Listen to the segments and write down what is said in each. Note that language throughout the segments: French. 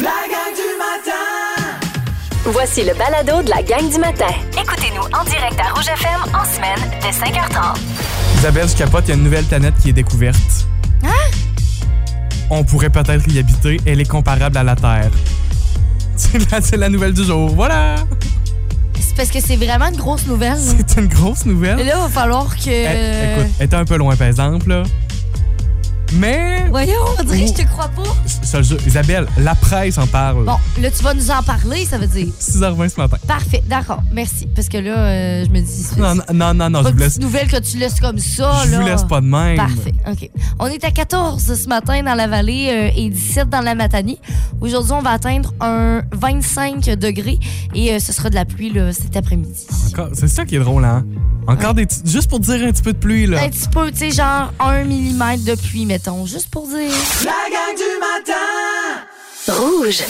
La gang du matin! Voici le balado de la gang du matin. Écoutez-nous en direct à Rouge FM en semaine dès 5h30. Isabelle, je capote, il y a une nouvelle planète qui est découverte. Hein? On pourrait peut-être y habiter. Elle est comparable à la Terre. C'est la, c'est la nouvelle du jour. Voilà! C'est parce que c'est vraiment une grosse nouvelle. là. C'est une grosse Et nouvelle. là, il va falloir que. Elle- écoute, elle était un peu loin, par exemple, là. Mais, Voyons, on dirait que je te crois pas. ça, Isabelle, la presse en parle. Bon, là, tu vas nous en parler, ça veut dire. 6h20 ce matin. Parfait, d'accord, merci. Parce que là, euh, je me dis. c'est- Non, non, non, non, pas je vous laisse, nouvelle que tu laisses comme ça, je là. vous laisse pas de même. Parfait, OK. On est à 14 ce matin dans la vallée euh, et 17 dans la Matanie. Aujourd'hui, on va atteindre un 25 degrés et euh, ce sera de la pluie là, cet après-midi. C'est ça qui est drôle, hein? Encore des petits- Juste pour dire un petit peu de pluie, là. Un petit peu, tu sais, genre 1 mm de pluie, mettons, juste pour dire. La gang du matin! Rouge.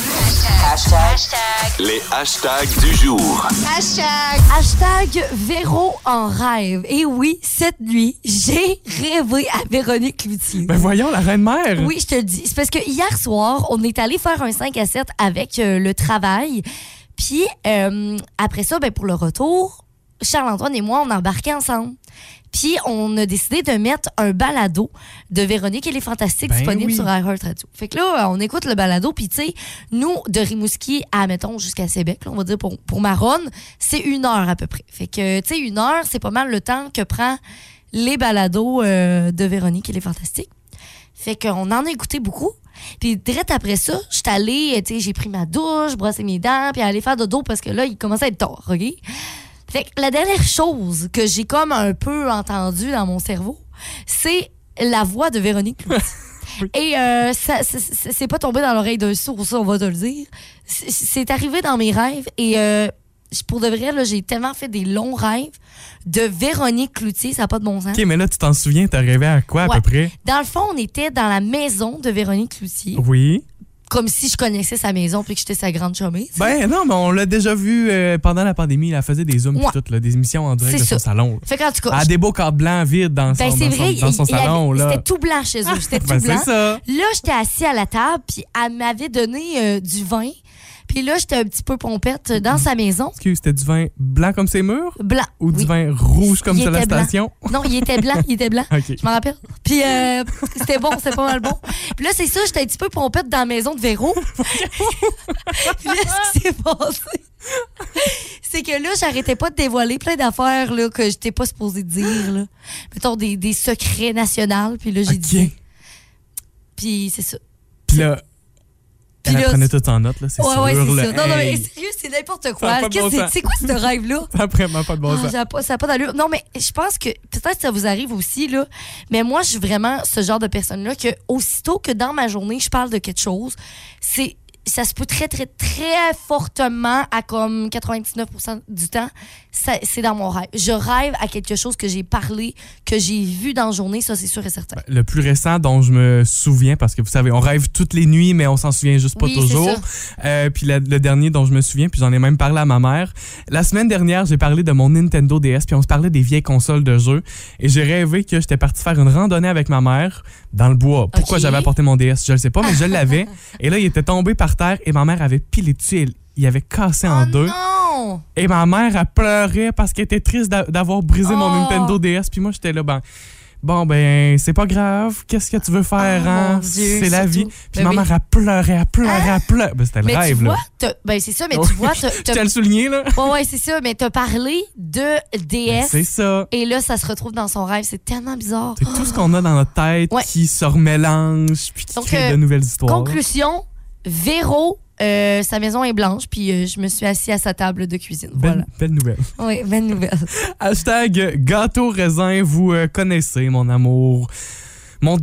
Les hashtags du jour. Hashtag Véro en rêve. Et oui, cette nuit, j'ai rêvé à Véronique Cloutier. Ben voyons, la reine-mère. Oui, je te le dis. C'est parce que hier soir, on est allé faire un 5 à 7 avec euh, le travail. Puis euh, après ça, ben, pour le retour, Charles-Antoine et moi, on embarquait ensemble. Puis on a décidé de mettre un balado de Véronique et les Fantastiques Ben disponible oui. sur iHeart Radio. Fait que là, on écoute le balado. Puis tu sais, nous, de Rimouski à, mettons, jusqu'à Québec, là, on va dire pour, pour Maronne, c'est une heure à peu près. Fait que, tu sais, une heure, c'est pas mal le temps que prend les balados euh, de Véronique et les Fantastiques. Fait qu'on en a écouté beaucoup. Puis direct après ça, j'étais allée, tu sais, j'ai pris ma douche, brossé mes dents, puis aller faire dodo parce que là, il commençait à être tard, OK? Fait que la dernière chose que j'ai comme un peu entendue dans mon cerveau, c'est la voix de Véronique Cloutier. Et euh, ça, ça- ça- c'est pas tombé dans l'oreille d'un sourd, ça, on va te le dire. C'est- arrivé dans mes rêves et euh, pour de vrai, là, j'ai tellement fait des longs rêves de Véronique Cloutier, ça n'a pas de bon sens. OK, mais là, tu t'en souviens, t'as rêvé à quoi, à peu près? Dans le fond, on était dans la maison de Véronique Cloutier, Oui. Comme si je connaissais sa maison puis que j'étais sa grande chumée. Ben non, mais on l'a déjà vu euh, pendant la pandémie. Elle faisait des zooms Ouais. tout, là, des émissions en direct de son ça. salon. Fait qu'en tout cas, Elle a des beaux cadres blancs vides dans son, ben, c'est dans son- vrai, dans son salon. là. c'était tout blanc chez eux. C'était tout Ben, c'est blanc. ça. Là, j'étais assis à la table, puis elle m'avait donné euh, du vin. Puis là, j'étais un petit peu pompette dans sa maison. Excuse, c'était du vin blanc comme ses murs Blanc. ou du oui. vin rouge comme sur la blanc. station? Non, il était blanc, il était blanc. OK. Je m'en rappelle. Puis euh, c'était bon, c'était pas mal bon. Puis là, c'est ça, j'étais un petit peu pompette dans la maison de Véro. Puis là, ce qui s'est passé, c'est que là, j'arrêtais pas de dévoiler plein d'affaires là, que j'étais pas supposée dire. Là. Mettons des, des secrets nationaux. Puis là, j'ai dit. Puis c'est ça. Puis là, Puis là, prenait tout en note, là, c'est Ouais, sûr. ouais, c'est ça. Non, non, mais sérieux, c'est n'importe quoi. bon c'est- sens. C'est quoi ce rêve-là? Ça a vraiment pas de bon Ah, sens. ça n'a pas, d'allure. Non, mais je pense que peut-être que ça vous arrive aussi, là. Mais moi, je suis vraiment ce genre de personne-là que, aussitôt que dans ma journée, je parle de quelque chose, c'est. Ça se peut très, très, très fortement à comme 99 du temps. C'est dans mon rêve. Je rêve à quelque chose que j'ai parlé, que j'ai vu dans la journée, ça, c'est sûr et certain. Le plus récent dont je me souviens, parce que vous savez, on rêve toutes les nuits, mais on s'en souvient juste pas Oui, toujours. Euh, puis la- le dernier dont je me souviens, puis j'en ai même parlé à ma mère. La semaine dernière, j'ai parlé de mon Nintendo DS, puis on se parlait des vieilles consoles de jeux. Et j'ai rêvé que j'étais parti faire une randonnée avec ma mère dans le bois. Pourquoi j'avais apporté mon DS, je le sais pas, mais je l'avais. et là, il était tombé par terre et ma mère avait pilé dessus. Il- Il avait cassé en Oh deux. non! Et ma mère, elle pleurait parce qu'elle était triste d'a- d'avoir brisé mon Oh. Nintendo DS. Puis moi, j'étais là, ben, bon, ben, c'est pas grave. Qu'est-ce que tu veux faire, Oh, hein? C'est la vie. Puis Ben ma oui. mère, elle pleurait, elle pleurait, elle pleurait. Ben, c'était le Mais rêve, tu là. vois, t'as- ben c'est ça, mais tu vois, tiens à le souligner, là. Ouais, ouais, c'est ça, mais t'as parlé de Ben, DS. c'est ça. et là, ça se retrouve dans son rêve. C'est tellement bizarre. C'est tout ce qu'on a dans notre tête Ouais. qui se remélange puis qui Donc, crée euh, de nouvelles histoires. Conclusion, Véro, euh, sa maison est blanche, puis euh, je me suis assis à sa table de cuisine. Belle, belle nouvelle. Voilà. Oui, belle nouvelle. Hashtag gâteau raisin, vous euh, connaissez mon amour. Mon,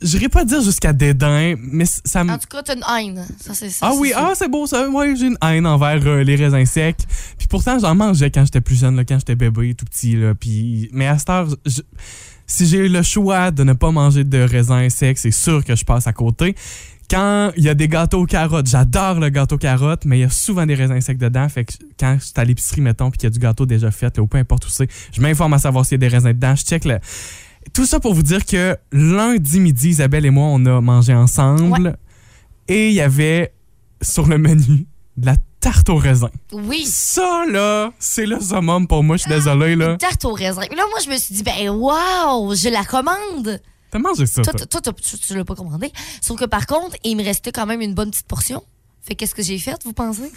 j'irai pas dire jusqu'à dédain, mais ça me. En tout cas, t'as une haine. Ça, c'est ça. Ah oui, ah c'est beau ça. Moi, j'ai une haine envers les raisins secs. Puis pourtant, j'en mangeais quand j'étais plus jeune, là, quand j'étais bébé, tout petit. Là, puis... Mais à cette heure, je- si j'ai le choix de ne pas manger de raisins secs, c'est sûr que je passe à côté. Quand il y a des gâteaux aux carottes, j'adore le gâteau carotte, mais il y a souvent des raisins secs dedans. Fait que quand je suis à l'épicerie, mettons, puis qu'il y a du gâteau déjà fait, là, ou peu importe où c'est, je m'informe à savoir s'il y a des raisins dedans. Je check le... Tout ça pour vous dire que lundi midi, Isabelle et moi, on a mangé ensemble. Et il y avait sur le menu de la tarte au raisin. Oui. Ça, là, c'est le summum pour moi, je suis désolé, là. Une tarte au raisin. Là, moi, je me suis dit, ben, wow, je la commande. T'as mangé ça, Toi, toi? toi, toi, tu, tu l'as pas commandé. Sauf que par contre, il me restait quand même une bonne petite portion. Fait qu'est-ce que j'ai fait, vous pensez?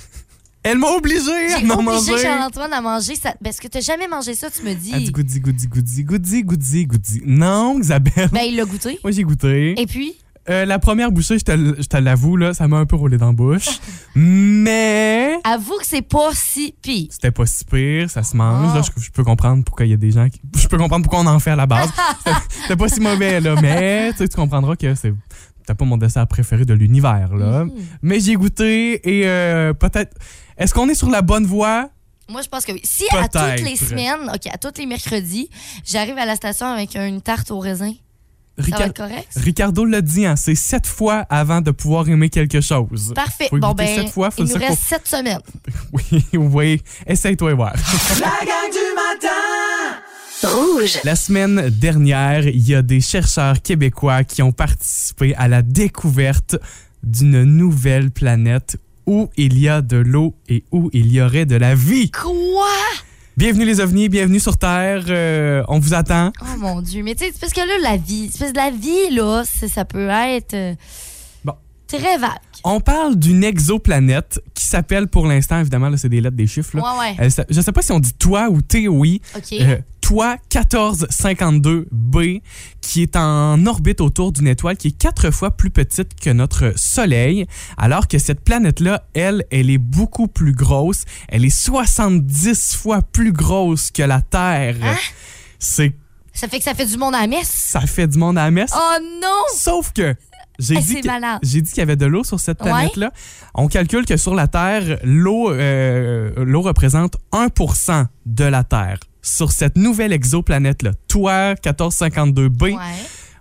Elle m'a obligé à J'ai m'en obligé manger. Charles-Antoine à manger ça. Parce que t'as jamais mangé ça, tu me dis? Elle dit goûti, goûti, goûti, goûti, goûti. Non, Isabelle. Ben, il l'a goûté. Moi, j'ai goûté. Et puis, Euh, la première bouchée, je te, l'avoue, là, ça m'a un peu roulé dans la bouche. Mais avoue que c'est pas si pire. c'était pas si pire, ça se mange. Là, je, je peux comprendre pourquoi il y a des gens qui. Je peux comprendre pourquoi on en fait à la base. C'était- pas si mauvais, là. Mais tu comprendras que c'est. Pas mon dessert préféré de l'univers, là. Mhm. Mais j'ai goûté et euh, peut-être. Est-ce qu'on est sur la bonne voie? Moi, je pense que oui. Si à toutes les semaines, OK, à tous les mercredis, j'arrive à la station avec une tarte au raisin, Ricard- être correct? Ricardo l'a dit, hein, c'est sept fois avant de pouvoir aimer quelque chose. Parfait. Faut bon, ben, sept fois, faut il nous reste sept semaines. Oui, oui. Essaye-toi et voir. La gang du matin Rouge. La semaine dernière, il y a des chercheurs québécois qui ont participé à la découverte d'une nouvelle planète où il y a de l'eau et où il y aurait de la vie. Quoi? Bienvenue les ovnis, bienvenue sur Terre. Euh, on vous attend. Oh mon Dieu. Mais tu sais, c'est parce que là, la vie, c'est parce que la vie, là, ça peut être euh, Bon. très vague. On parle d'une exoplanète qui s'appelle pour l'instant, évidemment, là, c'est des lettres, des chiffres. là. Ouais, ouais. S'a- je sais pas si on dit toi ou TOI. OK. Euh, Toi 1452b, qui est en orbite autour d'une étoile qui est quatre fois plus petite que notre Soleil, alors que cette planète-là, elle, elle est beaucoup plus grosse. Elle est 70 fois plus grosse que la Terre. Hein? C'est, Ça fait que ça fait du monde à la messe. ça fait du monde à la messe. Oh non! Sauf que j'ai dit malade. j'ai dit qu'il y avait de l'eau sur cette Ouais. planète-là. On calcule que sur la Terre, l'eau euh, l'eau représente 1% de la Terre. Sur cette nouvelle exoplanète-là, toi 1452b, Ouais.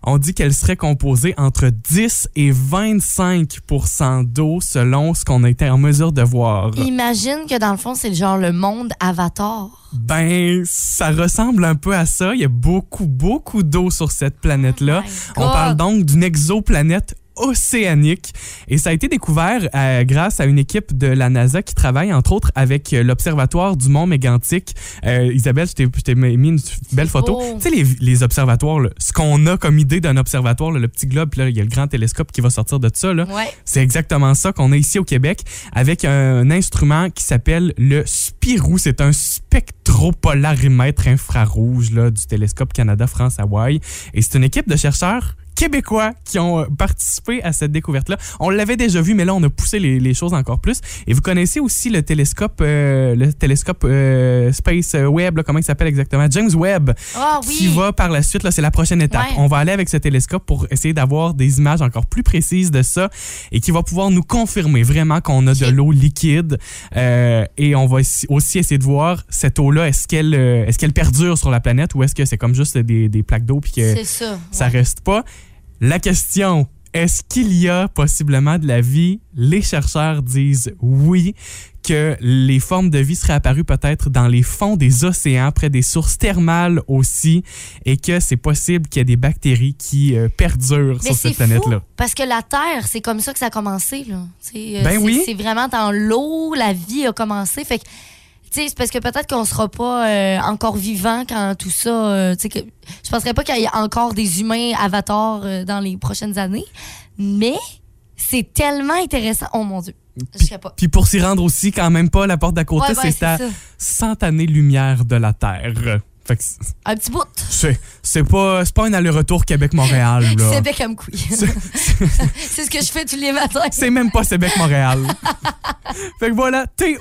On dit qu'elle serait composée entre 10 et 25% d'eau selon ce qu'on été en mesure de voir. Imagine que dans le fond, c'est genre le monde Avatar. Ben, ça ressemble un peu à ça. Il y a beaucoup, beaucoup d'eau sur cette planète-là. Oh On parle donc d'une exoplanète océanique et ça a été découvert euh, grâce à une équipe de la NASA qui travaille entre autres avec euh, l'observatoire du Mont Mégantic. Euh, Isabelle, je t'ai mis une belle photo. Tu sais les, les observatoires, là, ce qu'on a comme idée d'un observatoire, là, le petit globe, puis là il y a le grand télescope qui va sortir de ça. Ouais. C'est exactement ça qu'on a ici au Québec avec un instrument qui s'appelle le Spirou. C'est un spectropolarimètre infrarouge là, du télescope Canada-France-Hawaï. Et c'est une équipe de chercheurs québécois qui ont euh, participé à cette découverte-là. On l'avait déjà vu, mais là, on a poussé les, les choses encore plus. Et vous connaissez aussi le télescope, euh, le télescope euh, Space Webb, là, comment il s'appelle exactement? James Webb Ah oui. qui va par la suite, là, c'est la prochaine étape. Ouais. On va aller avec ce télescope pour essayer d'avoir des images encore plus précises de ça et qui va pouvoir nous confirmer vraiment qu'on a de l'eau liquide. Euh, et on va aussi- essayer de voir cette eau-là, est-ce qu'elle est-ce qu'elle perdure sur la planète ou est-ce que c'est comme juste des, des plaques d'eau puis que ça. ça ouais. reste pas? La question, est-ce qu'il y a possiblement de la vie? Les chercheurs disent oui, que les formes de vie seraient apparues peut-être dans les fonds des océans, près des sources thermales aussi, et que c'est possible qu'il y ait des bactéries qui euh, perdurent Mais sur cette planète-là. parce que la Terre, c'est comme ça que ça a commencé. Là. Euh, Ben oui. C'est vraiment dans l'eau, la vie a commencé. Fait que, c'est parce que peut-être qu'on sera pas euh, encore vivant quand tout ça. euh, que, je penserais pas qu'il y ait encore des humains avatars euh, dans les prochaines années. Mais c'est tellement intéressant. Oh mon Dieu. Je sais pas. Puis pour s'y rendre aussi, quand même pas, la porte d'à côté, Ouais, ouais, c'est à ça. 100 années-lumière de la Terre. Fait que c'est- Un petit bout. c'est c'est pas, c'est pas un aller-retour Québec-Montréal. là. C'est bec à couille. c'est ce que je fais tous les matins. C'est même pas Québec-Montréal. fait que voilà, TOI,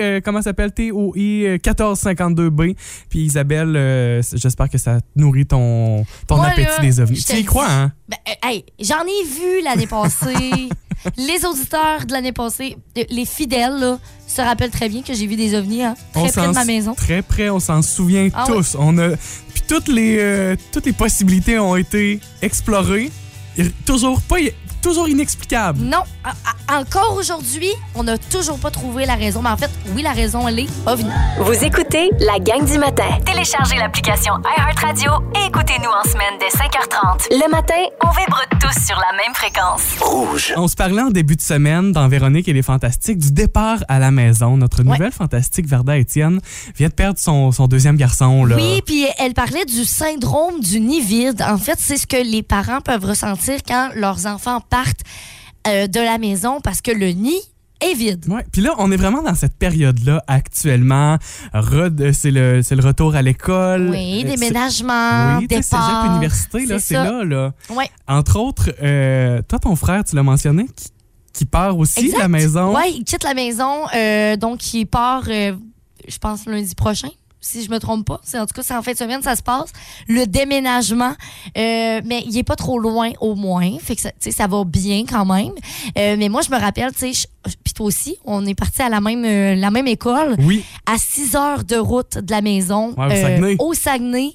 euh, comment ça s'appelle? TOI euh, 1452B. Puis Isabelle, euh, j'espère que ça nourrit ton, ton Moi, appétit là, des ovnis. Tu y crois, hein? Ben, euh, hey, j'en ai vu l'année passée. les auditeurs de l'année passée, euh, les fidèles, là, se rappellent très bien que j'ai vu des ovnis hein, On très près de ma maison. Très près, on s'en souvient Ah tous. On a, puis toutes les, euh, toutes les possibilités ont été explorées. Et toujours pas, toujours inexplicable. Non, encore aujourd'hui, on n'a toujours pas trouvé la raison. Mais en fait, oui, la raison, elle est ovni. Vous écoutez la gang du matin. Téléchargez l'application iHeartRadio et écoutez-nous en semaine dès 5h30. Le matin, on vibre tous sur la même fréquence. Rouge. On se parlait en début de semaine dans Véronique et les Fantastiques du départ à la maison. Notre Ouais. nouvelle fantastique, Verda Étienne, vient de perdre son, son deuxième garçon. Là. Oui, puis elle parlait du syndrome du nid vide. En fait, c'est ce que les parents peuvent ressentir quand leurs enfants partent euh, de la maison parce que le nid est vide. Ouais. Puis là, on est vraiment dans cette période-là actuellement. Re- C'est le, c'est le retour à l'école. Oui, Euh, déménagement, Oui, départ. cégep, université, là, c'est là, là. Ouais. Entre autres, euh, toi, ton frère, tu l'as mentionné, qui, qui part aussi de la maison. Ouais, il quitte la maison, euh, donc il part, euh, je pense, lundi prochain. Si je me trompe pas. C'est, en tout cas, c'est en fin de semaine, ça se passe. Le déménagement. euh, mais il est pas trop loin, au moins. Fait que ça, tu sais, ça va bien quand même. Euh, mais moi, je me rappelle, tu sais, puis toi aussi, on est parti à la même, euh, la même école, Oui. à 6 heures de route de la maison. Ouais, au Saguenay. au Saguenay.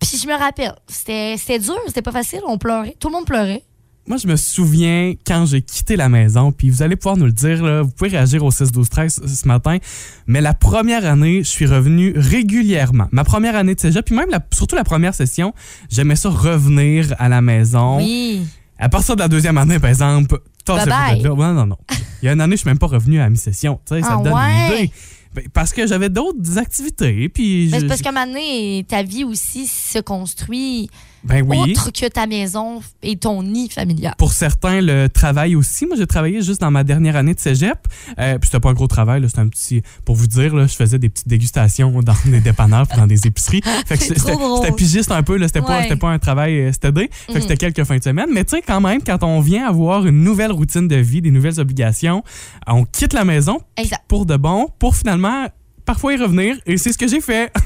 Puis je me rappelle, c'était, c'était dur, c'était pas facile. On pleurait. Tout le monde pleurait. Moi, je me souviens quand j'ai quitté la maison, puis vous allez pouvoir nous le dire, là, vous pouvez réagir au 6 12 13 ce matin, mais la première année, je suis revenu régulièrement. Ma première année de cégep, puis même la- surtout la première session, j'aimais ça revenir à la maison. Oui. À partir de la deuxième année, par exemple, de là. Ouais, non, non. Il y a une année, je suis même pas revenu à la mi-session. Tu sais, ça Ah donne ouais? une idée. Ben, Parce que j'avais d'autres activités, puis... Mais je- parce qu'à un moment donné, ta vie aussi se construit Ben oui. autre que ta maison et ton nid familial. Pour certains, le travail aussi. Moi, j'ai travaillé juste dans ma dernière année de cégep. Euh, puis c'était pas un gros travail, c'était un petit. Pour vous dire, là, je faisais des petites dégustations dans des dépanneurs puis dans des épiceries. Fait que C'est c'était- trop drôle. c'était pigiste un peu, là. C'était pas, Ouais. pas un travail euh, stédé. Fait que Mhm. c'était quelques fins de semaine. Mais tu sais, quand même, quand on vient avoir une nouvelle routine de vie, des nouvelles obligations, on quitte la maison Exact. pour de bon, pour finalement parfois y revenir. Et c'est ce que j'ai fait.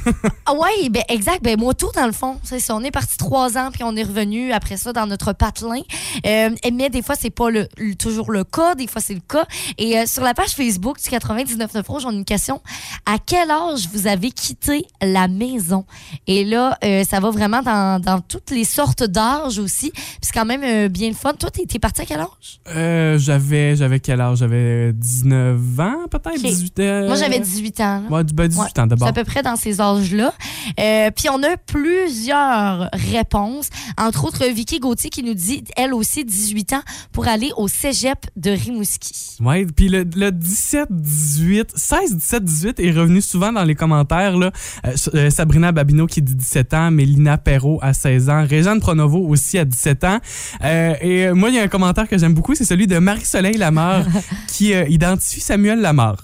Ah ouais, ben exact. Ben moi tout dans le fond, c'est ça. On est parti trois ans puis on est revenu après ça dans notre patelin. Euh, mais des fois c'est pas le, le- toujours le cas, des fois c'est le cas. Et euh, sur la page Facebook du 99.9 Rouge, on a une question. À quel âge vous avez quitté la maison? Et là, euh, ça va vraiment dans, dans toutes les sortes d'âges aussi. Puis c'est quand même bien le fun. Toi, t'es parti à quel âge? J'avais, j'avais quel âge? J'avais 19 ans, peut-être? Ok. 18 ans? Moi, j'avais 18 ans. Là. Ouais, du- ben, 18 Ouais, ans d'abord. C'est à peu près dans ces âges-là. Euh, Puis on a plusieurs réponses. Entre autres, Vicky Gauthier qui nous dit, elle aussi, 18 ans, pour aller au cégep de Rimouski. Ouais, puis le, le 17, 18, 16, 17, 18 est revenu souvent dans les commentaires. Là. Euh, euh, Sabrina Babineau qui dit 17 ans, Mélina Perrault à 16 ans, Réjeanne Pronovo aussi à 17 ans. Euh, et moi, il y a un commentaire que j'aime beaucoup, c'est celui de Marie-Soleil Lamar qui identifie Samuel Lamar.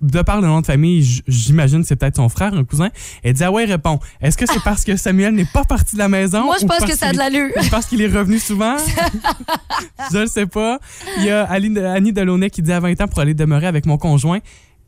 De par le nom de famille, j'imagine que c'est peut-être son frère, un cousin. Elle dit, ah ouais, répond, est-ce que c'est parce que Samuel n'est pas parti de la maison? Moi, je pense que ça a de l'allure. est- parce qu'il est revenu souvent? je ne sais pas. Il y a Annie Delaunay qui dit à 20 ans pour aller demeurer avec mon conjoint.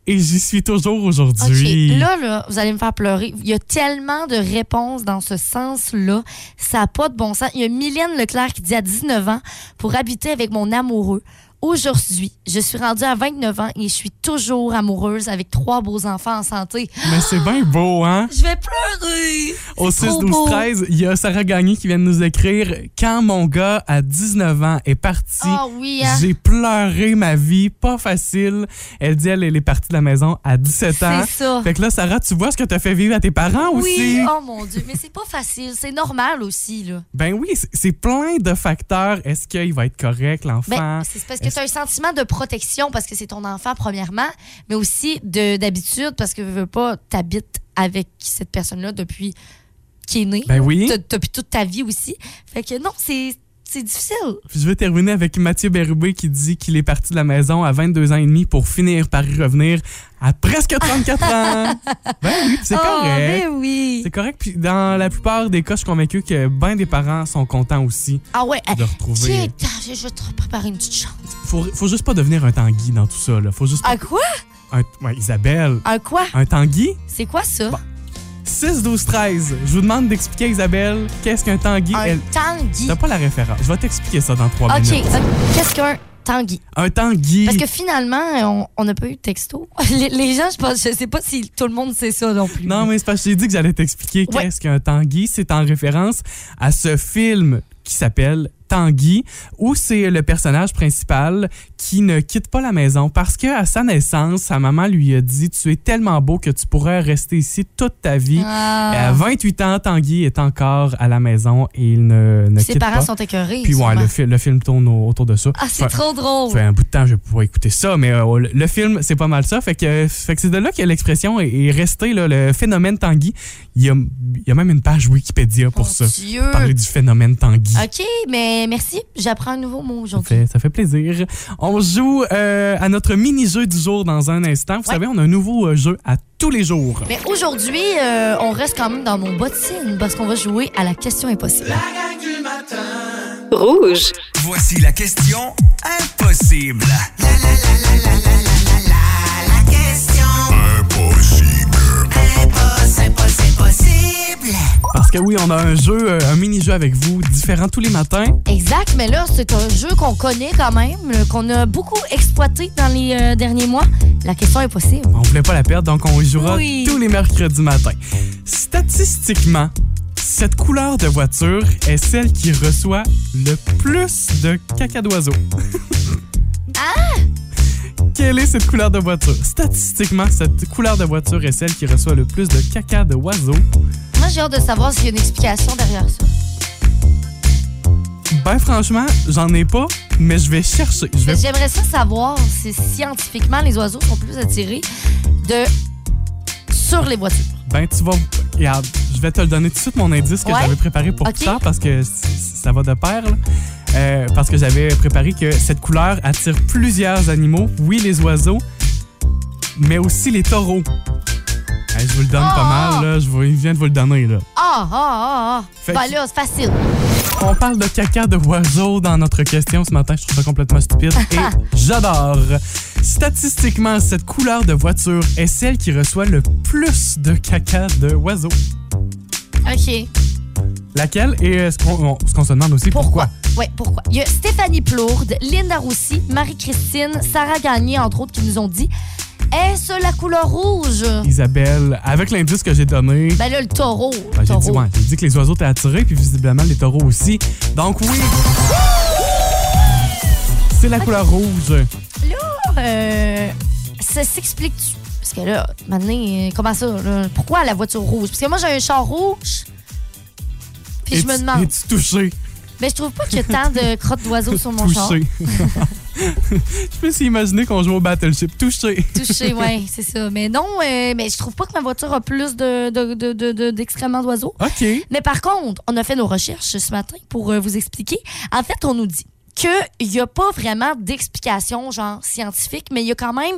Et j'y suis toujours aujourd'hui. Là, là, vous allez me faire pleurer. Il y a tellement de réponses dans ce sens-là. Ça n'a pas de bon sens. Il y a Mylène Leclerc qui dit à 19 ans, pour habiter avec mon amoureux. Aujourd'hui, je suis rendue à 29 ans et je suis toujours amoureuse avec trois beaux enfants en santé. Mais c'est bien beau, hein? Je vais pleurer. Au C'est 6, trop 12, beau. 13, il y a Sarah Gagné qui vient de nous écrire Quand mon gars à 19 ans est parti, Ah oui, hein? j'ai pleuré ma vie, pas facile. Elle dit, elle, elle est partie de la maison à 17 ans. C'est ça. Fait que là, Sarah, tu vois ce que t'as fait vivre à tes parents Oui, aussi? oh mon Dieu, mais c'est pas facile. C'est normal aussi, là. Ben oui, c'est- c'est plein de facteurs. Est-ce qu'il va être correct, l'enfant? Ben, c'est parce que tu as un sentiment de protection parce que c'est ton enfant, premièrement, mais aussi de- d'habitude parce que veux, veux pas, t'habites avec cette personne-là depuis qu'il est né. Ben oui. Depuis toute ta vie aussi. Fait que non, c'est c'est difficile. Je vais terminer avec Mathieu Bérubé qui dit qu'il est parti de la maison à 22 ans et demi pour finir par y revenir à presque 34 ans. Ben oui, c'est Oh, correct. ben oui. C'est correct. Puis dans la plupart des cas, je suis convaincu que ben des parents sont contents aussi Ah ouais. de retrouver. Tiens, je vais te préparer une petite chance. Faut, faut juste pas devenir un tanguy dans tout ça. Là. Faut juste pas- Un quoi? un- ouais, Isabelle, Un quoi? un tanguy? C'est quoi ça? Bon, 6, 12, 13. Je vous demande d'expliquer à Isabelle qu'est-ce qu'un tanguy. un Elle- tanguy. T'as pas la référence. Je vais t'expliquer ça dans trois minutes. ok. Qu'est-ce qu'un tanguy? Un tanguy. Parce que finalement, on- on n'a pas eu de texto. Les, les gens, je pense, je sais pas si tout le monde sait ça non plus. Non, mais c'est parce que j'ai dit que j'allais t'expliquer Ouais. qu'est-ce qu'un tanguy. C'est en référence à ce film qui s'appelle Tanguy, où c'est le personnage principal qui ne quitte pas la maison parce que à sa naissance, sa maman lui a dit Tu es tellement beau que tu pourrais rester ici toute ta vie. Ah. À 28 ans, Tanguy est encore à la maison et il ne, ne Ses quitte parents pas. sont écœurés. Puis ouais, le, fi- le film tourne au- autour de ça. Ah, c'est trop drôle. fait un bout de temps, je vais pouvoir écouter ça, mais euh, le, le film, c'est pas mal ça. Fait que, fait que c'est de là que l'expression est, est restée, là, le phénomène Tanguy. Il y, a, il y a même une page Wikipédia pour Mon ça. Dieu. Parler du phénomène Tanguy. OK, mais merci. J'apprends un nouveau mot aujourd'hui. ça fait plaisir. On joue euh, à notre mini-jeu du jour dans un instant. Vous Ouais. savez, on a un nouveau euh, jeu à tous les jours. Mais aujourd'hui, euh, on reste quand même dans mon bottine parce qu'on va jouer à la question impossible. La gang du matin. Rouge. Voici la question impossible. Parce que oui, on a un jeu, euh, un mini-jeu avec vous, différent tous les matins. Exact, mais là, c'est un jeu qu'on connaît quand même, euh, qu'on a beaucoup exploité dans les euh, derniers mois. La question impossible. On voulait pas la perdre, donc on y jouera Oui. tous les mercredis matin. Statistiquement, cette couleur de voiture est celle qui reçoit le plus de caca d'oiseau. Ah! Quelle est cette couleur de voiture? Statistiquement, cette couleur de voiture est celle qui reçoit le plus de caca d'oiseau. Moi, j'ai hâte de savoir s'il y a une explication derrière ça. Ben franchement, j'en ai pas, mais je vais chercher. Vais... J'aimerais ça savoir si scientifiquement les oiseaux sont plus attirés de sur les voitures. Ben tu vas... Regarde, je vais te le donner tout de suite mon indice que Ouais. j'avais préparé pour Ok. plus tard parce que ça va de pair. là. Euh, parce que j'avais préparé que cette couleur attire plusieurs animaux. Oui, les oiseaux, mais aussi les taureaux. Hey, je vous le donne pas Ah! mal, là. Je vous- viens de vous le donner, là. Ah, ah, ah, ah. Que- là, c'est facile. On parle de caca de oiseau dans notre question ce matin. Je trouve ça complètement stupide et j'adore. Statistiquement, cette couleur de voiture est celle qui reçoit le plus de caca de oiseau. OK. Laquelle? Et euh, ce qu'on on- ce qu'on se demande aussi pourquoi? Oui, pourquoi? Il y a Stéphanie Plourde, Linda Roussy, Marie-Christine, Sarah Gagné, entre autres, qui nous ont dit Est-ce la couleur rouge? Isabelle, avec l'indice que j'ai donné, Ben là, le taureau. ben, j'ai dit, ouais, dit que les oiseaux étaient attirés, puis visiblement les taureaux aussi. Donc oui, c'est la couleur rouge. Euh, ça s'explique-tu? Parce que là, maintenant, comment ça? là? Pourquoi la voiture rouge? Parce que moi, j'ai un char rouge. Puis je me demande. Es-tu touché? Mais je trouve pas qu'il y a tant de crottes d'oiseaux sur mon char. Touché. je me suis imaginé qu'on joue au Battleship. Touché. Touché, oui, c'est ça. Mais non, euh, mais je trouve pas que ma voiture a plus de, de- de- de- d'excréments d'oiseaux. OK. Mais par contre, on a fait nos recherches ce matin pour euh, vous expliquer. En fait, on nous dit qu'il n'y a pas vraiment d'explication genre scientifique, mais il y a quand même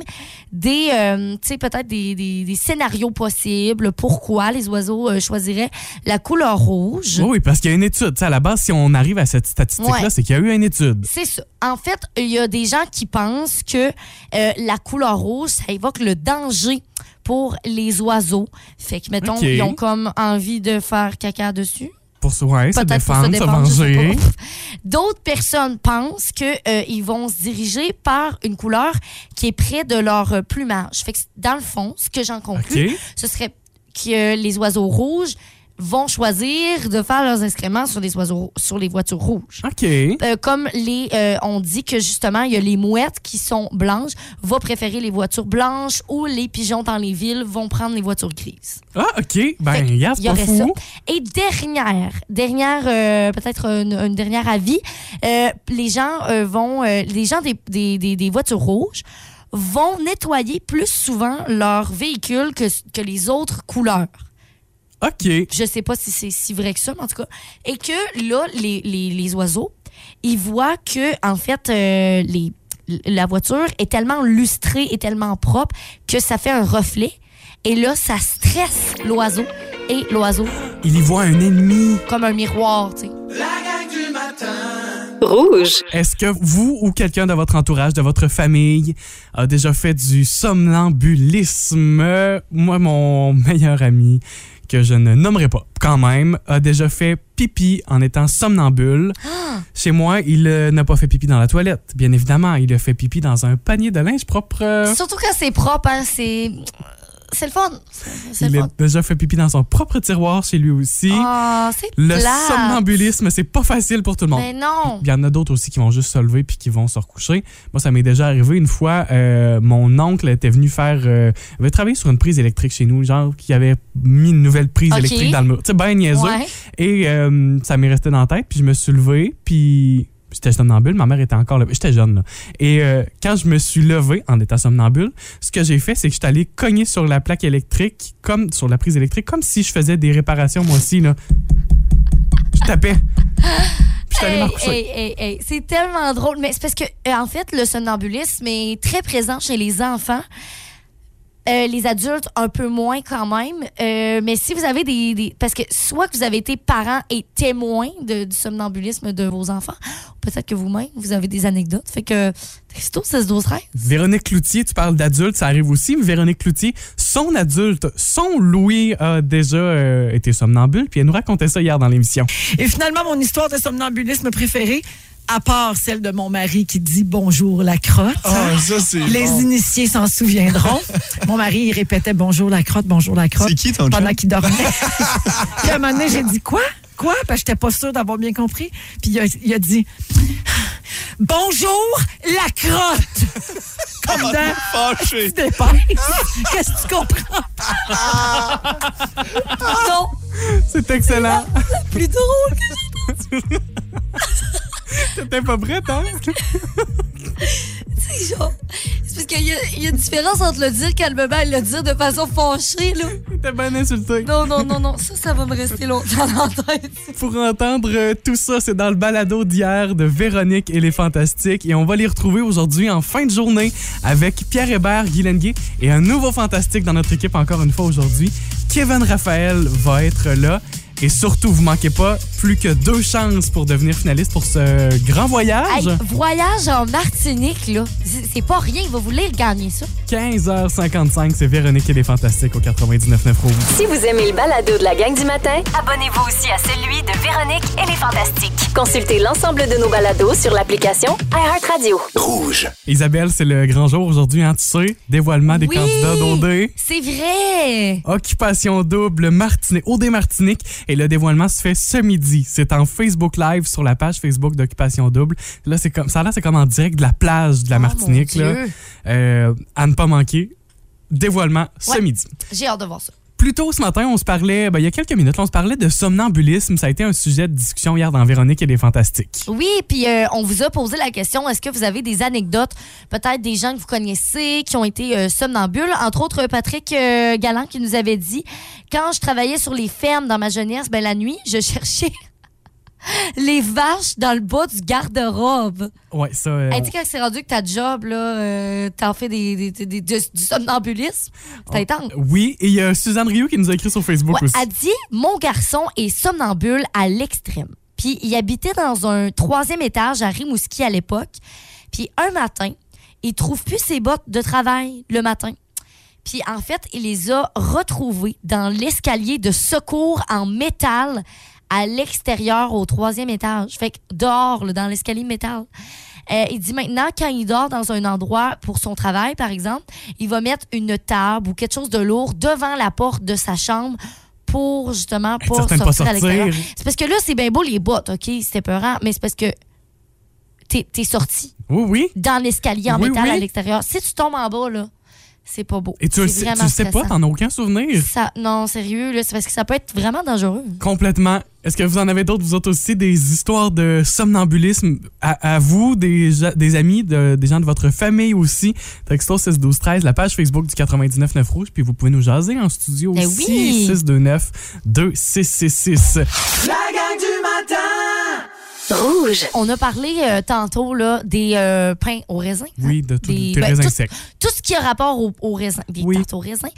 des, euh, tu sais, peut-être des, des- des scénarios possibles pourquoi les oiseaux euh, choisiraient la couleur rouge. Oui, parce qu'il y a une étude. À la base, si on arrive à cette statistique-là, Ouais. c'est qu'il y a eu une étude. C'est ça. En fait, il y a des gens qui pensent que euh, la couleur rouge, ça évoque le danger pour les oiseaux. Fait que, mettons, ils ont comme envie de faire caca dessus. Pour se, ouais, défendre, se défendre, venger. D'autres personnes pensent qu'ils vont se diriger par une couleur qui est près de leur euh, plumage. Fait que, dans le fond, ce que j'en conclus, ce serait que les oiseaux rouges vont choisir de faire leurs excréments sur les oiseaux sur les voitures rouges. OK. Euh, comme les euh, on dit que justement il y a les mouettes qui sont blanches vont préférer les voitures blanches ou les pigeons dans les villes vont prendre les voitures grises. Ah, OK. Ben, il y pas aurait fou. Et dernière, dernière euh, peut-être une, une dernière avis, euh, les gens euh, vont euh, les gens des, des, des, des voitures rouges vont nettoyer plus souvent leur véhicule que, que les autres couleurs. OK. Je sais pas si c'est si vrai que ça, mais en tout cas. Et que là, les, les, les oiseaux, ils voient que, en fait, euh, les, la voiture est tellement lustrée et tellement propre que ça fait un reflet. Et là, ça stresse l'oiseau. Et l'oiseau, Il y voit un ennemi. comme un miroir, tu sais. La gang du matin. Rouge. Est-ce que vous ou quelqu'un de votre entourage, de votre famille, a déjà fait du somnambulisme? Moi, mon meilleur ami, que je ne nommerai pas quand même, a déjà fait pipi en étant somnambule. Chez moi, il euh, n'a pas fait pipi dans la toilette, bien évidemment. Il a fait pipi dans un panier de linge propre. Surtout quand c'est propre, hein, c'est. C'est le fun. Il le a déjà fait pipi dans son propre tiroir chez lui aussi. Ah, c'est le plate. somnambulisme, c'est pas facile pour tout le monde. Mais non. Il y en a d'autres aussi qui vont juste se lever puis qui vont se recoucher. Moi, ça m'est déjà arrivé une fois. euh, mon oncle était venu faire. euh, il avait travaillé sur une prise électrique chez nous, genre qui avait mis une nouvelle prise électrique dans le mur. Tu sais, ben niaiseux. Ouais. Et euh, ça m'est resté dans la tête, puis je me suis levé, puis j'étais somnambule, ma mère était encore levée. J'étais jeune, là. Et euh, quand je me suis levé en étant somnambule, ce que j'ai fait, c'est que je suis allé cogner sur la plaque électrique, comme sur la prise électrique, comme si je faisais des réparations moi aussi, là. Je tapais. Hey, hey, hey. C'est tellement drôle. Mais c'est parce que, euh, en fait, le somnambulisme est très présent chez les enfants. Euh, les adultes, un peu moins quand même. Euh, mais si vous avez des, des- Parce que soit que vous avez été parents et témoins de- du somnambulisme de vos enfants, ou peut-être que vous-même, vous avez des anecdotes. Fait que, texto 16 12 13 Véronique Cloutier, tu parles d'adulte, ça arrive aussi. mais Véronique Cloutier, son adulte, son Louis a déjà euh, été somnambule, puis elle nous racontait ça hier dans l'émission. Et finalement, mon histoire de somnambulisme préférée, à part celle de mon mari qui dit bonjour la crotte. Ah, ça. Les bon. initiés s'en souviendront. Mon mari, il répétait bonjour la crotte, bonjour la crotte. C'est qui ton Pendant qu'il dormait. Puis à un moment donné, j'ai dit quoi? Quoi? Parce que j'étais pas sûre d'avoir bien compris. Puis il a, il a dit bonjour la crotte. Comme dans Fâché. tu dépêches. Qu'est-ce que tu comprends? Non, C'est excellent. plus drôle. T'étais pas prête, hein? C'est genre. C'est parce qu'il y, a- il y a une différence entre le dire calmement et le dire de façon fâchée, là. T'étais bien insulté. Non, non, non, non. Ça, ça va me rester longtemps la tête. Pour entendre euh, tout ça, c'est dans le balado d'hier de Véronique et les Fantastiques. Et on va les retrouver aujourd'hui en fin de journée avec Pierre Hébert, Guy Lenguet et un nouveau fantastique dans notre équipe encore une fois aujourd'hui. Kevin Raphaël va être là. Et surtout, vous manquez pas plus que deux chances pour devenir finaliste pour ce grand voyage. Hey, voyage en Martinique, là. C'est pas rien. Il va vouloir gagner ça. 15h55, c'est Véronique et les Fantastiques au 99.9 Rouge. Si vous aimez le balado de la gang du matin, abonnez-vous aussi à celui de Véronique et les Fantastiques. Consultez l'ensemble de nos balados sur l'application iHeartRadio. Rouge. Isabelle, c'est le grand jour aujourd'hui, hein, tu sais? Dévoilement des Oui! candidats d'OD. C'est vrai. Occupation double Martinique, OD Martinique. Et le dévoilement se fait ce midi. C'est en Facebook Live sur la page Facebook d'Occupation double. Là, c'est comme, ça là, c'est comme en direct de la plage de la Oh, Martinique. Là. Euh, à ne pas manquer. Dévoilement ce midi. J'ai hâte de voir ça. Plus tôt ce matin, on se parlait, ben, il y a quelques minutes, on se parlait de somnambulisme. Ça a été un sujet de discussion hier dans Véronique et les Fantastiques. Oui, puis euh, on vous a posé la question est-ce que vous avez des anecdotes, peut-être des gens que vous connaissez qui ont été euh, somnambules? Entre autres, Patrick euh, Galland qui nous avait dit quand je travaillais sur les fermes dans ma jeunesse, ben la nuit, je cherchais les vaches dans le bas du garde-robe. Ouais, ça. euh, Hey, tu sais, quand c'est rendu que ta job, là, euh, t'en fais des, des- des- des- du somnambulisme, c'est intense. oui, et il y a Suzanne Rioux qui nous a écrit sur Facebook Ouais, aussi. elle dit Mon garçon est somnambule à l'extrême. Puis il habitait dans un troisième étage à Rimouski à l'époque. Puis un matin, il trouve plus ses bottes de travail le matin. Puis en fait, il les a retrouvées dans l'escalier de secours en métal à l'extérieur au troisième étage. Fait que dehors, là, dans l'escalier métal. Euh, il dit maintenant, quand il dort dans un endroit pour son travail, par exemple, il va mettre une table ou quelque chose de lourd devant la porte de sa chambre pour justement pas de sortir, à l'extérieur. C'est parce que là, c'est bien beau les bottes, OK? C'était peurant, mais c'est parce que t'es es sorti Oui, oui. dans l'escalier en Oui, métal oui. à l'extérieur. Si tu tombes en bas, là, c'est pas beau. Et tu sais, tu sais pas, t'en as aucun souvenir? Ça, non, sérieux, là, c'est parce que ça peut être vraiment dangereux. Complètement. Est-ce que vous en avez d'autres, vous autres aussi, des histoires de somnambulisme à, à vous, des, des amis, de- des gens de votre famille aussi? Texto 6 12 13, la page Facebook du 99 Rouge, puis vous pouvez nous jaser en studio Ben aussi. oui. 629 2666. Rouge. On a parlé euh, tantôt là, des euh, pains au raisin. hein? Oui, de tous Des- tes ben, raisins tout- secs. Tout ce qui a rapport au, au raisin, des Oui. tartes au raisin.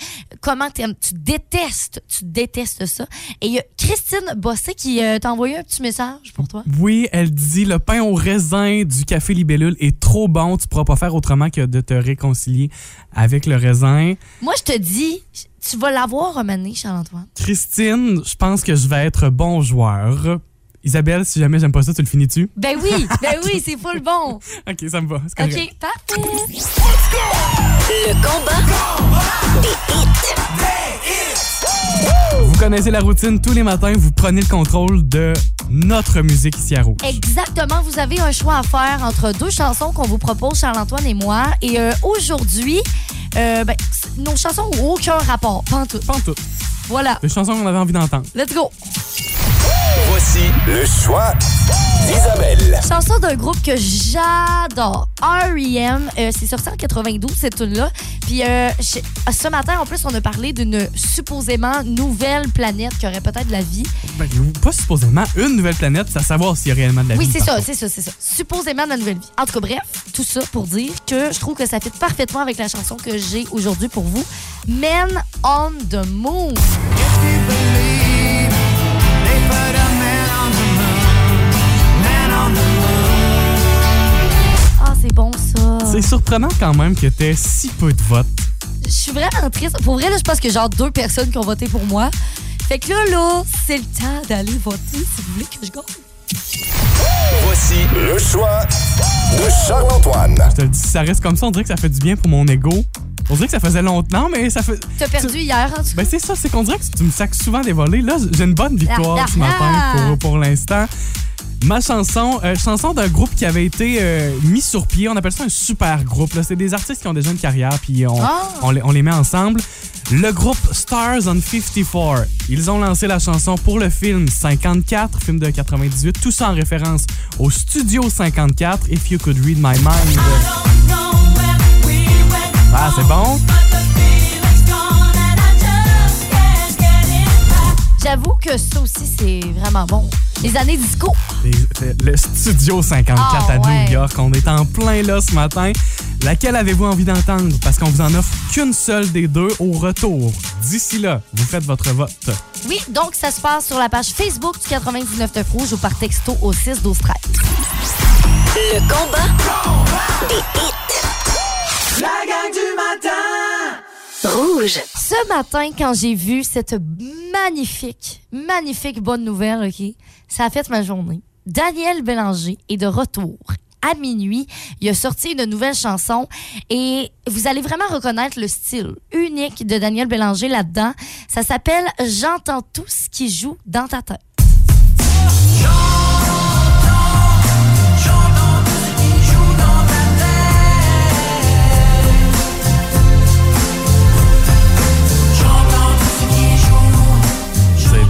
Comment t'aimes? Tu détestes, tu détestes ça. Et il y a Christine Bossé qui euh, t'a envoyé un petit message pour toi. Oui, elle dit le pain au raisin du café Libellule est trop bon, tu pourras pas faire autrement que de te réconcilier avec le raisin. Moi, je te dis, tu vas l'avoir un Charles-Antoine. Christine, je pense que je vais être bon joueur. Isabelle, si jamais j'aime pas ça, tu le finis-tu? Ben oui, ben oui, c'est full bon. Ok, ça me va. c'est correct. OK, parfait. Le combat des hits. connaissez la routine. Tous les matins, vous prenez le contrôle de notre musique ici à Rouge. Exactement, vous avez un choix à faire entre deux chansons qu'on vous propose, Charles-Antoine et moi. Et euh, aujourd'hui, euh, ben, nos chansons n'ont aucun rapport. Pas en tout. Pas en tout. Voilà. Des chansons qu'on avait envie d'entendre. Let's go. Le choix d'Isabelle. Chanson d'un groupe que j'adore, R.E.M. Euh, c'est sorti en 92, cette tune-là. Puis euh, je- ce matin, en plus, on a parlé d'une supposément nouvelle planète qui aurait peut-être de la vie. Ben, pas supposément une nouvelle planète, c'est à savoir s'il y a réellement de la oui, vie. c'est par ça, c'est ça, c'est ça. Supposément de la nouvelle vie. En tout cas, bref, tout ça pour dire que je trouve que ça fit parfaitement avec la chanson que j'ai aujourd'hui pour vous. Men on the Moon. Ah, C'est surprenant quand même que t'aies si peu de votes. Je suis vraiment triste. Pour vrai, là, je pense que genre deux personnes qui ont voté pour moi. Fait que là, là, c'est le temps d'aller voter si vous voulez que je gagne. Voici le choix de Charles-Antoine. Je te le dis, si ça reste comme ça, on dirait que ça fait du bien pour mon ego. On dirait que ça faisait longtemps, mais ça fait. T'as perdu hier, en tout cas. Ben c'est ça, c'est qu'on dirait que tu me sacs souvent des volets. Là, j'ai une bonne victoire Ah, ce matin ah. pour, pour l'instant. Ma chanson, euh, chanson d'un groupe qui avait été euh, mis sur pied. On appelle ça un super groupe. là. C'est des artistes qui ont déjà une carrière, puis on, Ah. on, les, on les met ensemble. Le groupe Stars on 54. Ils ont lancé la chanson pour le film 54, film de 98. Tout ça en référence au Studio 54, If You Could Read My Mind. Ah, c'est bon? J'avoue que ça aussi, c'est vraiment bon. Les années disco. Le Studio 54 Ah, à ouais. New York. On est en plein là ce matin. Laquelle avez-vous envie d'entendre? Parce qu'on vous en offre qu'une seule des deux au retour. D'ici là, vous faites votre vote. Oui, donc ça se passe sur la page Facebook du 99 Teuf Rouge ou par texto au 6 12 13. Le combat des hits. La gang du matin Rouge. Ce matin, quand j'ai vu cette magnifique, magnifique bonne nouvelle, OK, ça a fait ma journée. Daniel Bélanger est de retour. À minuit, il a sorti une nouvelle chanson et vous allez vraiment reconnaître le style unique de Daniel Bélanger là-dedans. Ça s'appelle J'entends tout ce qui joue dans ta tête.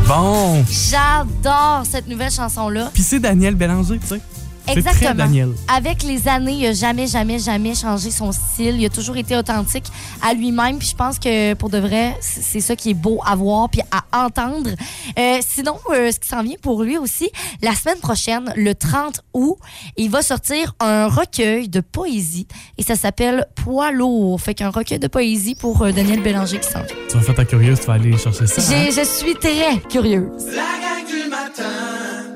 Bon. J'adore cette nouvelle chanson-là. Puis c'est Daniel Bélanger, tu sais. Très Exactement. Daniel. Avec les années, il n'a jamais, jamais, jamais changé son style. Il a toujours été authentique à lui-même. Puis je pense que pour de vrai, c'est ça qui est beau à voir puis à entendre. Euh, sinon, euh, ce qui s'en vient pour lui aussi, la semaine prochaine, le 30 août, il va sortir un recueil de poésie et ça s'appelle Poids lourd. Fait qu'un recueil de poésie pour euh, Daniel Bélanger qui s'en vient. Tu vas faire ta curieuse, tu vas aller chercher ça. hein? Je suis très curieuse. La gang du matin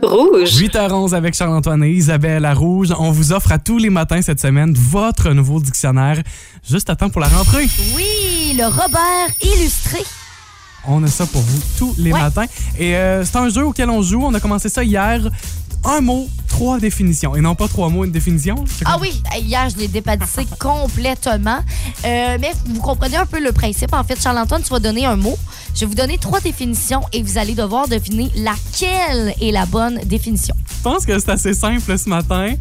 Rouge. 8h11 avec Charles-Antoine et Isabelle à Rouge. On vous offre à tous les matins cette semaine votre nouveau dictionnaire. Juste à temps pour la rentrée. Oui, le Robert illustré. On a ça pour vous tous les Ouais. matins. Et euh, c'est un jeu auquel on joue. On a commencé ça hier. Un mot, trois définitions. Et non pas trois mots, une définition. Ah oui, hier, je l'ai dépatissé complètement. Euh, mais vous comprenez un peu le principe. En fait, Charles-Antoine, tu vas donner un mot. Je vais vous donner trois définitions et vous allez devoir deviner laquelle est la bonne définition. Je pense que c'est assez simple ce matin.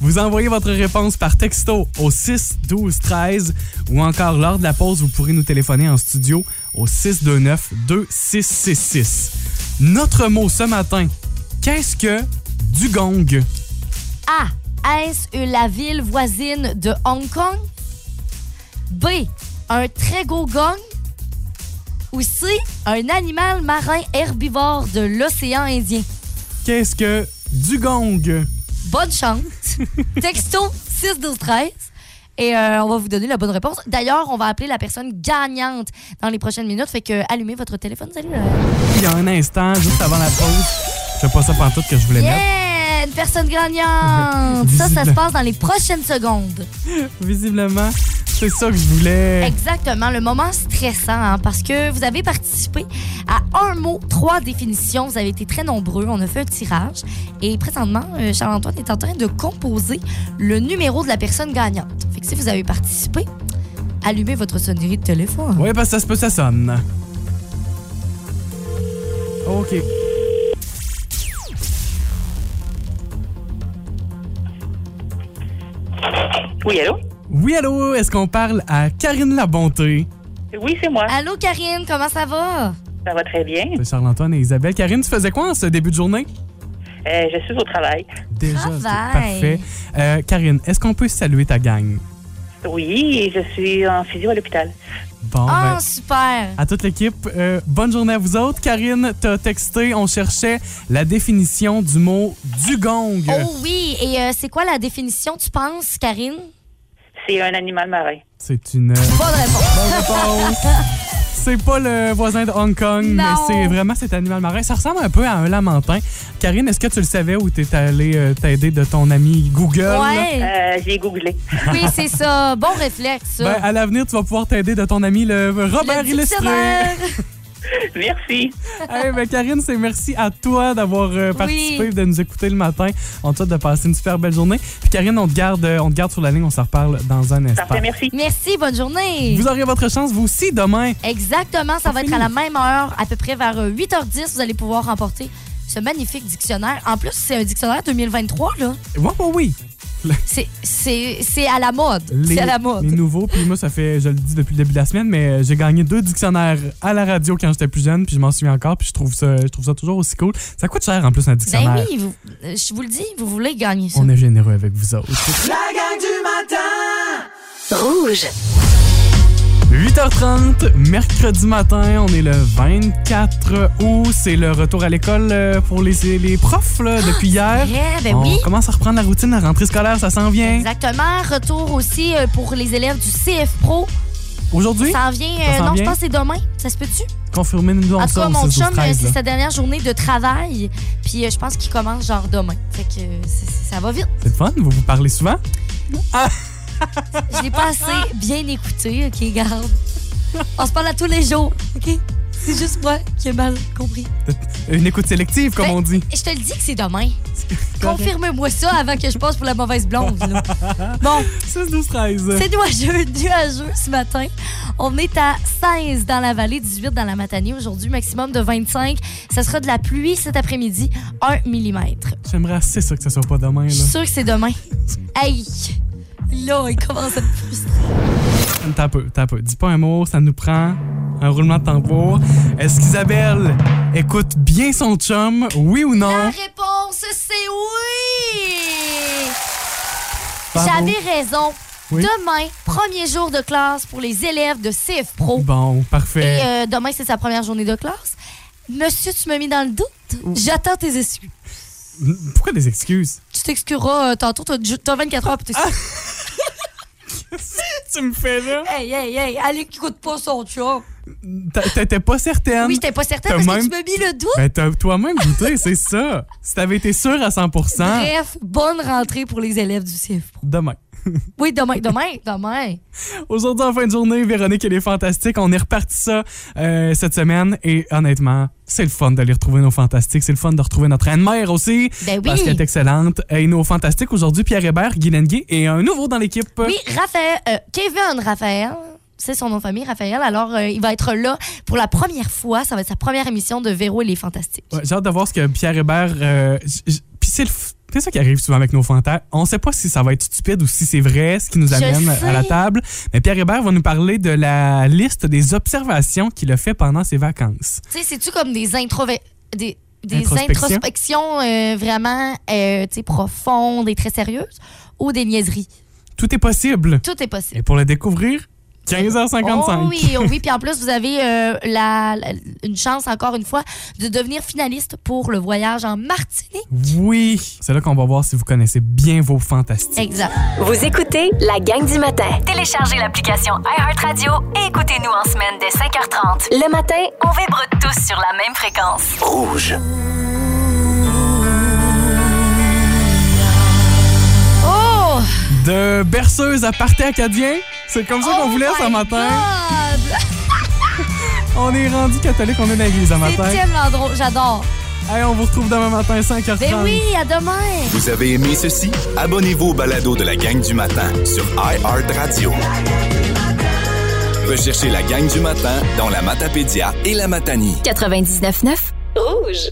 Vous envoyez votre réponse par texto au 6 12 13 ou encore lors de la pause, vous pourrez nous téléphoner en studio au 629 2666. Notre mot ce matin, qu'est-ce que dugong? A. Est-ce la ville voisine de Hong Kong? B. Un très gros gong? Ou C. Un animal marin herbivore de l'océan Indien? Qu'est-ce que dugong? bonne chance. Texto 6 12 13 et euh, on va vous donner la bonne réponse. D'ailleurs, on va appeler la personne gagnante dans les prochaines minutes. Fait que allumez votre téléphone. Salut. là. Il y a un instant, juste avant la pause, je sais pas ça pantoute que je voulais mettre. Yeah! Une personne gagnante! ça, ça se passe dans les prochaines secondes. Visiblement, c'est ça que je voulais. Exactement, le moment stressant, hein, parce que vous avez participé à un mot, trois définitions. Vous avez été très nombreux. On a fait un tirage. Et présentement, euh, Charles-Antoine est en train de composer le numéro de la personne gagnante. Fait que si vous avez participé, allumez votre sonnerie de téléphone. Oui, parce que ça se peut, ça sonne. OK. Oui, allô? Oui, allô, est-ce qu'on parle à Karine Labonté? Oui, c'est moi. Allô, Karine, comment ça va? Ça va très bien. C'est Charles-Antoine et Isabelle. Karine, tu faisais quoi en ce début de journée? Euh, je suis au travail. Déjà, Travail. c'est parfait. Euh, Karine, est-ce qu'on peut saluer ta gang? Oui, je suis en physio à l'hôpital. Bon, ben, super. à toute l'équipe, euh, bonne journée à vous autres. Karine, t'as texté, on cherchait la définition du mot dugong. Oh oui, et euh, c'est quoi la définition, tu penses, Karine? C'est un animal marin. C'est une... Bonne réponse. Bonne réponse. C'est pas le voisin de Hong Kong, mais c'est vraiment cet animal marin. Ça ressemble un peu à un lamentin. Karine, est-ce que tu le savais ou t'es allé euh, t'aider de ton ami Google? Ouais. Euh, J'ai googlé. Oui, c'est ça. Bon réflexe, ça. Ben, à l'avenir, tu vas pouvoir t'aider de ton ami le Robert Le Illustré. Merci. Hey, ben, Karine, c'est merci à toi d'avoir euh, participé, de nous écouter le matin. On te souhaite de passer une super belle journée. Puis Karine, on te garde, euh, on te garde sur la ligne, on s'en reparle dans un instant. Parfait, merci. Merci, bonne journée. Vous aurez votre chance, vous aussi, demain. Exactement, ça va être à la même heure, à peu près vers euh, 8h10, vous allez pouvoir remporter ce magnifique dictionnaire. En plus, c'est un dictionnaire 2023, là. Oui, oui, oui. C'est- C'est c'est à la mode. C'est à la mode. les nouveaux. Puis moi, ça fait, je le dis depuis le début de la semaine, mais euh, j'ai gagné deux dictionnaires à la radio quand j'étais plus jeune, puis je m'en souviens encore, puis je trouve ça, je trouve ça toujours aussi cool. Ça coûte cher en plus un dictionnaire. Ben oui, vous- euh, je vous le dis, vous voulez gagner ça. On est généreux avec vous autres. La gang du matin Rouge. 8h30, mercredi matin, on est le 24 août. C'est le retour à l'école euh, pour les, les profs là, depuis hier. Ben on oui. commence à reprendre la routine, la rentrée scolaire, ça s'en vient. Exactement. Retour aussi euh, pour les élèves du CF Pro. Aujourd'hui, Ça en vient. Ça euh, non, je pense que c'est demain. Ça se peut-tu? confirmez-nous En en tout cas, mon 6 12 chum, 13, c'est sa dernière journée de travail. Puis je pense qu'il commence genre demain. Fait que ça va vite. C'est fun, vous vous parlez souvent? Je l'ai pas assez bien écouté, OK, garde. On se parle à tous les jours, OK? C'est juste moi qui ai mal compris. Une écoute sélective, comme Ben, on dit. Je te le dis que c'est demain. Confirme-moi ça avant que je passe pour la mauvaise blonde. là. Bon, 6 12 13. c'est nuageux, nuageux ce matin. On est à 16 dans la vallée, 18 dans la matinée aujourd'hui, maximum de 25. Ça sera de la pluie cet après-midi, 1 mm. J'aimerais assez ça que ça soit pas demain. Je suis Là. sûre que c'est demain. Hey! Là, il commence à me frustrer. T'as peu, t'as peu. Dis pas un mot, ça nous prend un roulement de tambour. Est-ce qu'Isabelle écoute bien son chum, oui ou La non? réponse, c'est oui! J'avais raison. Oui? Demain, premier jour de classe pour les élèves de CF Pro. Bon, Et parfait. euh, demain, c'est sa première journée de classe. Monsieur, tu m'as mis dans le doute. J'attends tes excuses. Pourquoi des excuses? Tu t'excuseras euh, tantôt. T'as t'as 24 heures pour t'excuser. tu me fais là? Hey, hey, hey, allez, écoute pas son chat. T'a- T'étais pas certaine? Oui, j'étais pas certaine parce que tu m'as mis le doute. Ben, t'as toi-même douté, c'est ça. Si t'avais été sûr à 100% Bref, bonne rentrée pour les élèves du CF Pro. demain. Oui, demain, demain, demain. Aujourd'hui, en fin de journée, Véronique, elle est fantastique. On est reparti ça euh, cette semaine. Et honnêtement, c'est le fun de les retrouver, nos fantastiques. C'est le fun de retrouver notre Anne-Mère aussi. Ben oui. Parce qu'elle est excellente. Et nos fantastiques aujourd'hui, Pierre Hébert, Guy Lenguet et un nouveau dans l'équipe. Oui, Raphaël, euh, Kevin Raphaël. C'est son nom de famille, Raphaël. Alors, euh, il va être là pour la première fois. Ça va être sa première émission de Véro et les Fantastiques. Ouais, J'ai hâte de voir ce que Pierre Hébert. euh, Puis c'est le f- c'est ça qui arrive souvent avec nos fantas. On sait pas si ça va être stupide ou si c'est vrai, ce qui nous amène à la table. Mais Pierre Hébert va nous parler de la liste des observations qu'il a fait pendant ses vacances. Tu sais, c'est-tu comme des intrové... des, des Introspection? introspections euh, vraiment euh, profondes et très sérieuses? Ou des niaiseries? Tout est possible. Tout est possible. Et pour le découvrir, 15h55. Oh oui, oh oui. Puis en plus, vous avez euh, la, la- une chance, encore une fois, de devenir finaliste pour le voyage en Martinique. Oui, c'est là qu'on va voir si vous connaissez bien vos fantastiques. Exact. Vous écoutez la gang du matin. Téléchargez l'application iHeartRadio et écoutez-nous en semaine dès 5h30. Le matin, on vibre tous sur la même fréquence. Rouge. Oh! De berceuse à party acadien, c'est comme ça qu'on Oh voulait ce my matin. God! On est rendu catholique, on est dans l'église ce C'est matin. tellement drôle, j'adore. Hey, on vous retrouve demain matin 5h30. Ben oui, à demain. Vous avez aimé ceci? Abonnez-vous au balado de la gang du matin sur iHeartRadio. Recherchez la gang du matin dans la Matapédia et la Matanie. 99.9 Rouge. Rouge.